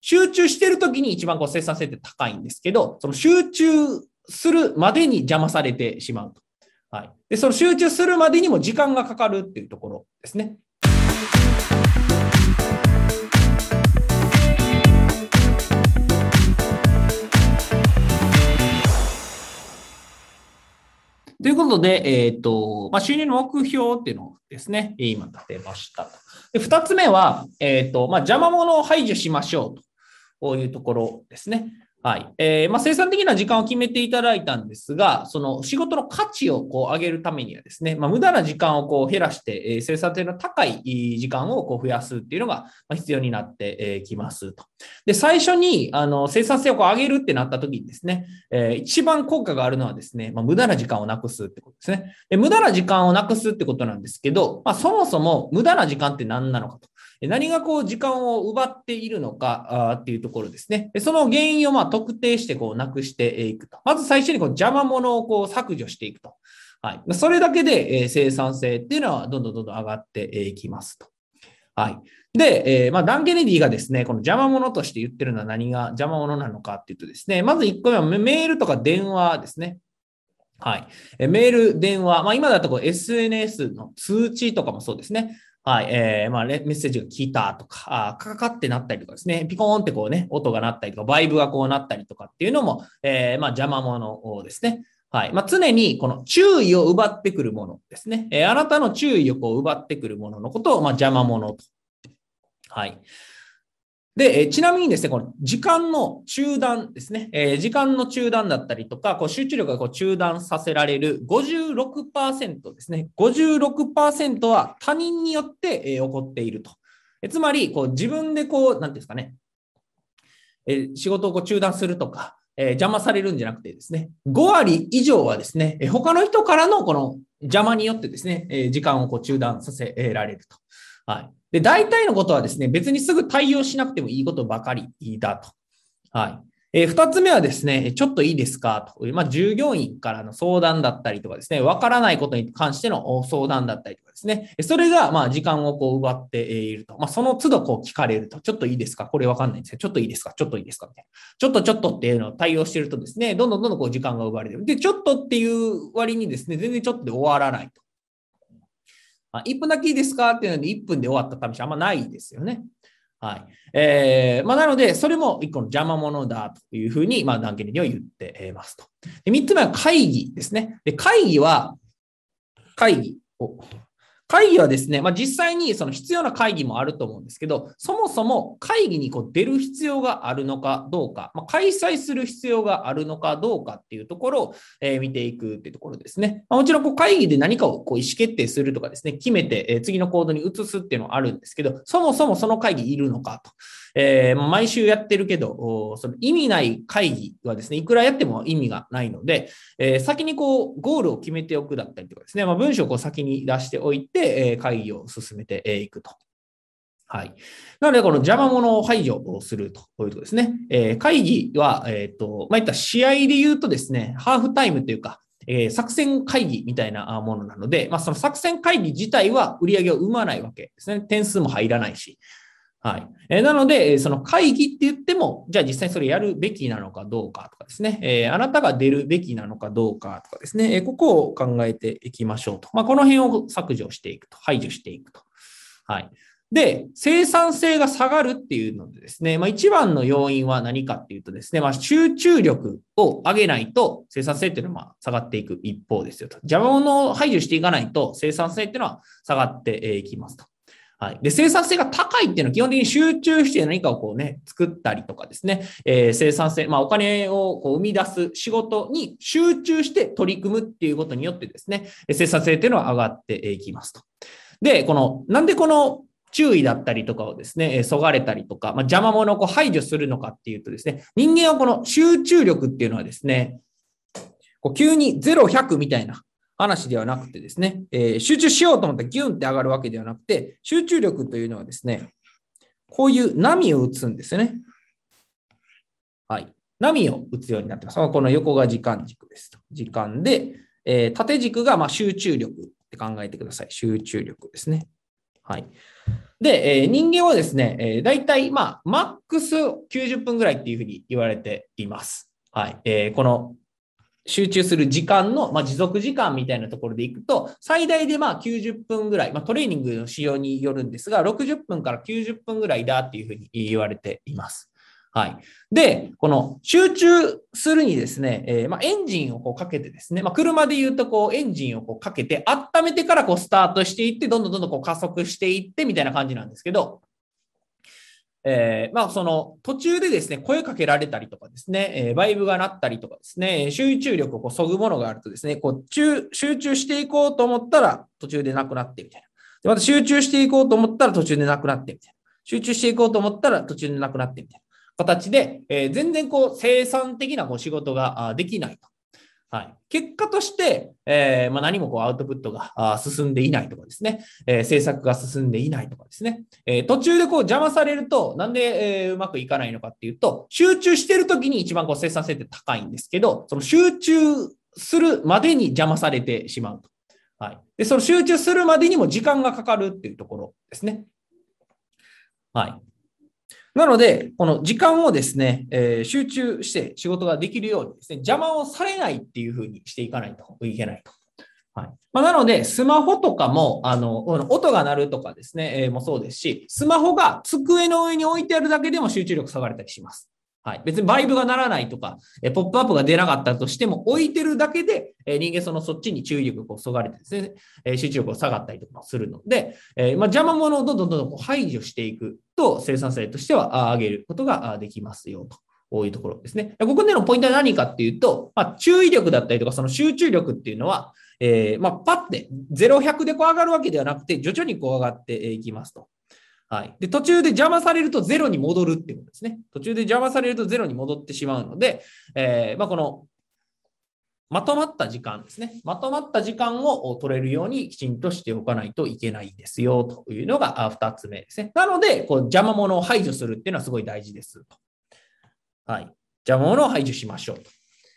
集中してるときに一番こう生産性って高いんですけど、その集中するまでに邪魔されてしまうと。はい。で、その集中するまでにも時間がかかるっていうところですね。ということで、えっ、ー、と、まあ、収入の目標っていうのをですね、今立てましたと。で、二つ目は、えっ、ー、と、まあ、邪魔者を排除しましょうとこういうところですね。はい。えー、まあ、生産的な時間を決めていただいたんですが、その仕事の価値をこう上げるためにはですね、まあ、無駄な時間をこう減らして、えー、生産性の高い時間をこう増やすっていうのが必要になってきますと。で、最初にあの生産性をこう上げるってなった時にですね、えー、一番効果があるのはですね、まあ、無駄な時間をなくすってことですね。で無駄な時間をなくすってことなんですけど、まあ、そもそも無駄な時間って何なのかと。何がこう時間を奪っているのかっていうところですね。その原因をま特定してこうなくしていくと。まず最初にこう邪魔者をこう削除していくと。はい。それだけで生産性っていうのはどんどんどんどん上がっていきますと。はい。で、えー、まあ、ダン・ケネディがですね、この邪魔者として言ってるのは何が邪魔者なのかっていうとですね、まず1個目はメールとか電話ですね。はい。メール、電話、まあ、今だとこう SNS の通知とかもそうですね。はい、えー、まあ、メッセージが来たとか、あカカってなったりとかですね、ピコーンってこうね、音が鳴ったりとか、バイブがこうなったりとかっていうのも、えー、まあ、邪魔者ですね。はい。まあ、常にこの注意を奪ってくるものですね。えー、あなたの注意をこう奪ってくるもののことを、まあ、邪魔者と。はい。で、えちなみにですね、この時間の中断ですね、えー、時間の中断だったりとか、こう集中力がこう中断させられる56%ですね、56%は他人によって、えー、起こっていると。えつまり、こう自分でこう、なんですかね、えー、仕事をこう中断するとか、え、邪魔されるんじゃなくてですね、5割以上はですね、え、他の人からのこの邪魔によってですね、え、時間をこう中断させられると。はい。で、大体のことはですね、別にすぐ対応しなくてもいいことばかりだと。はい。えー、二つ目はですね、ちょっといいですかという、まあ、従業員からの相談だったりとかですね、わからないことに関しての相談だったりとかですね、それが、まあ、時間をこう奪っていると。まあ、その都度こう聞かれると、ちょっといいですか？これわかんないんですよ。ちょっといいですか？ちょっといいですか？みたいな。ちょっとちょっとっていうのを対応してるとですね、どんどんどんどんこう時間が奪われてる。で、ちょっとっていう割にですね、全然ちょっとで終わらないと。あ1分だけいいですか？っていうので1分で終わった試しあんまないですよね。はい。えー、まあ、なので、それも一個の邪魔者だというふうに、まあ、ダンケリには言ってますと。で3つ目は会議ですね。で、会議は、会議を、会議はですね、まあ、実際にその必要な会議もあると思うんですけど、そもそも会議にこう出る必要があるのかどうか、まあ、開催する必要があるのかどうかっていうところを、え見ていくっていうところですね。まあ、もちろんこう会議で何かをこう意思決定するとかですね、決めて、え次の行動に移すっていうのはあるんですけど、そもそもその会議いるのかと。えー、毎週やってるけど、その意味ない会議はですね、いくらやっても意味がないので、えー、先にこう、ゴールを決めておくだったりとかですね、まあ、文章をこう先に出しておいて、え会議を進めていくと。はい。なので、この邪魔者を排除をするというとですね、え、会議は、えっ、と、まあ、いった試合で言うとですね、ハーフタイムというか、え、作戦会議みたいなものなので、まあ、その作戦会議自体は売り上げを生まないわけですね。点数も入らないし。はい。え、なので、その会議って言っても、じゃあ実際にそれやるべきなのかどうかとかですね、え、あなたが出るべきなのかどうかとかですね、え、ここを考えていきましょうと。まあ、この辺を削除していくと、排除していくと。はい。で、生産性が下がるっていうのでですね、まあ、一番の要因は何かっていうとですね、まあ、集中力を上げないと生産性っていうのは下がっていく一方ですよと。邪魔者を排除していかないと生産性っていうのは下がっていきますと。はい。で、生産性が高いっていうのは基本的に集中して何かをこうね、作ったりとかですね、えー、生産性、まあお金をこう生み出す仕事に集中して取り組むっていうことによってですね、生産性っていうのは上がっていきますと。で、この、なんでこの注意だったりとかをですね、そがれたりとか、まあ、邪魔者をこう排除するのかっていうとですね、人間はこの集中力っていうのはですね、こう急に0、100みたいな、話ではなくてですね、えー、集中しようと思ったらギュンって上がるわけではなくて、集中力というのはですね、こういう波を打つんですよね。はい。波を打つようになってます。この横が時間軸ですと。時間で、えー、縦軸がま集中力って考えてください。集中力ですね。はい。で、えー、人間はですね、えー、大体、まあ、マックス90分ぐらいっていうふうに言われています。はい。えー、この集中する時間の、まあ、持続時間みたいなところでいくと、最大でまあ90分ぐらい、まあ、トレーニングの仕様によるんですが、60分から90分ぐらいだっていうふうに言われています。はい。で、この集中するにですね、えー、まあ、エンジンをこうかけてですね、まあ、車で言うとこうエンジンをこうかけて温めてからこうスタートしていって、どんどんどんどんこう加速していってみたいな感じなんですけど、えー、まあ、その途中でですね、声かけられたりとかですね、えー、バイブが鳴ったりとかですね、集中力をこう削ぐものがあるとですね、こう集中していこうと思ったら途中でなくなってみたいな。でまた集中していこうと思ったら途中でなくなってみたいな。集中していこうと思ったら途中でなくなってみたいな。形で、えー、全然こう生産的なこう仕事ができないと。はい、結果として、えーまあ、何もこうアウトプットが進んでいないとかですね、えー、制作が進んでいないとかですね、えー、途中でこう邪魔されると、なんで、えー、うまくいかないのかっていうと、集中してるときに一番こう生産性って高いんですけど、その集中するまでに邪魔されてしまうと。はい、でその集中するまでにも時間がかかるっていうところですね。はい。なので、この時間をですね、えー、集中して仕事ができるようにですね、邪魔をされないっていうふうにしていかないといけないと。はいまあ、なので、スマホとかも、あの、音が鳴るとかですね、えー、もそうですし、スマホが机の上に置いてあるだけでも集中力下がれたりします。はい、別にバイブがならないとか、えポップアップが出なかったとしても、置いてるだけで、え人間そのそっちに注意力をそがれてですね、え集中力が下がったりとかするので、えまあ、邪魔者をどんどんどんどん排除していくと、生産性としては上げることができますよと。いうところですね。ここでのポイントは何かっていうと、まあ、注意力だったりとか、その集中力っていうのは、えー、まあ、パッて0、100でこう上がるわけではなくて、徐々にこう上がっていきますと。はい。で、途中で邪魔されるとゼロに戻るっていうことですね。途中で邪魔されるとゼロに戻ってしまうので、えー、まあ、この、まとまった時間ですね。まとまった時間を取れるようにきちんとしておかないといけないですよというのが2つ目ですね。なので、こう邪魔者を排除するっていうのはすごい大事ですと。はい。邪魔者を排除しましょうと。